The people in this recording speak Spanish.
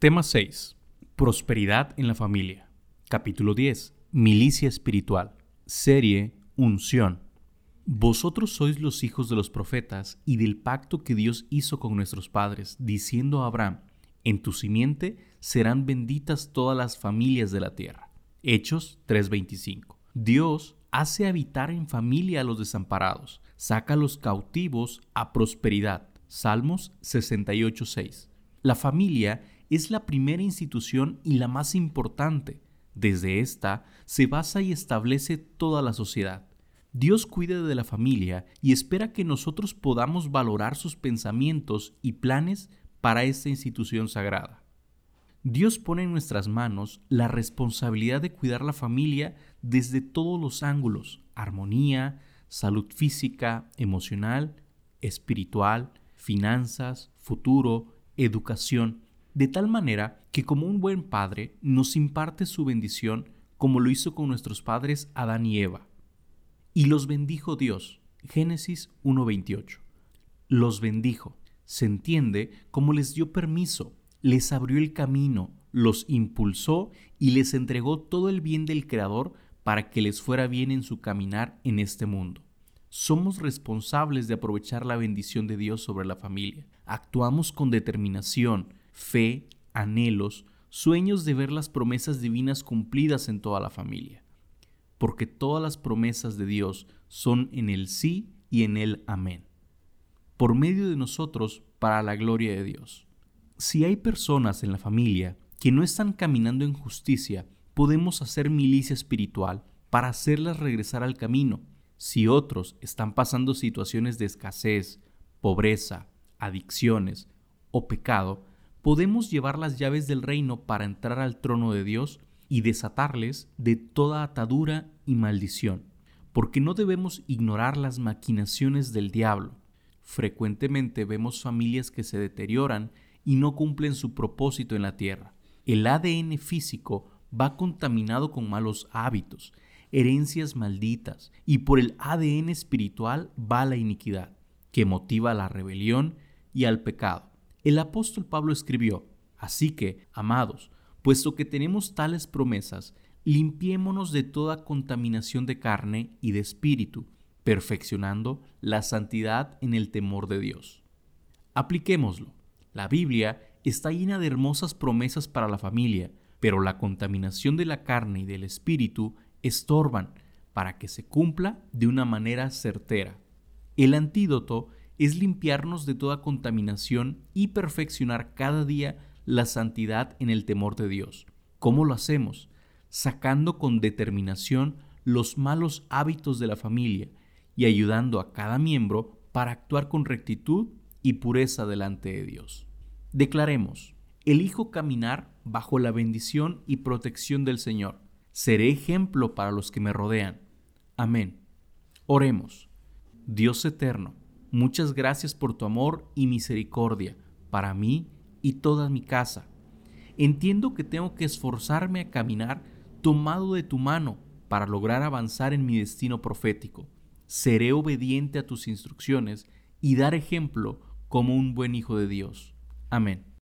Tema 6. Prosperidad en la familia. Capítulo 10. Milicia espiritual. Serie Unción. Vosotros sois los hijos de los profetas y del pacto que Dios hizo con nuestros padres, diciendo a Abraham, en tu simiente serán benditas todas las familias de la tierra. Hechos 3:25. Dios hace habitar en familia a los desamparados, saca a los cautivos a prosperidad. Salmos 68:6. La familia es la primera institución y la más importante. Desde esta se basa y establece toda la sociedad. Dios cuida de la familia y espera que nosotros podamos valorar sus pensamientos y planes para esta institución sagrada. Dios pone en nuestras manos la responsabilidad de cuidar la familia desde todos los ángulos, armonía, salud física, emocional, espiritual, finanzas, futuro, educación, de tal manera que como un buen padre nos imparte su bendición como lo hizo con nuestros padres Adán y Eva. Y los bendijo Dios. Génesis 1.28. Los bendijo. Se entiende como les dio permiso, les abrió el camino, los impulsó y les entregó todo el bien del Creador para que les fuera bien en su caminar en este mundo. Somos responsables de aprovechar la bendición de Dios sobre la familia. Actuamos con determinación, fe, anhelos, sueños de ver las promesas divinas cumplidas en toda la familia. Porque todas las promesas de Dios son en el sí y en el amén. Por medio de nosotros para la gloria de Dios. Si hay personas en la familia que no están caminando en justicia, podemos hacer milicia espiritual para hacerlas regresar al camino. Si otros están pasando situaciones de escasez, pobreza, adicciones o pecado, podemos llevar las llaves del reino para entrar al trono de Dios y desatarles de toda atadura y maldición, porque no debemos ignorar las maquinaciones del diablo. Frecuentemente vemos familias que se deterioran y no cumplen su propósito en la tierra. El ADN físico va contaminado con malos hábitos, herencias malditas, y por el ADN espiritual va la iniquidad, que motiva la rebelión y al pecado. El apóstol Pablo escribió, Así que, amados, puesto que tenemos tales promesas, limpiémonos de toda contaminación de carne y de espíritu, perfeccionando la santidad en el temor de Dios. Apliquémoslo. La Biblia está llena de hermosas promesas para la familia, pero la contaminación de la carne y del espíritu estorban para que se cumpla de una manera certera. El antídoto es limpiarnos de toda contaminación y perfeccionar cada día la santidad en el temor de Dios. ¿Cómo lo hacemos? Sacando con determinación los malos hábitos de la familia y ayudando a cada miembro para actuar con rectitud y pureza delante de Dios. Declaremos, elijo caminar bajo la bendición y protección del Señor. Seré ejemplo para los que me rodean. Amén. Oremos. Dios eterno, Muchas gracias por tu amor y misericordia para mí y toda mi casa. Entiendo que tengo que esforzarme a caminar tomado de tu mano para lograr avanzar en mi destino profético. Seré obediente a tus instrucciones y dar ejemplo como un buen hijo de Dios. Amén.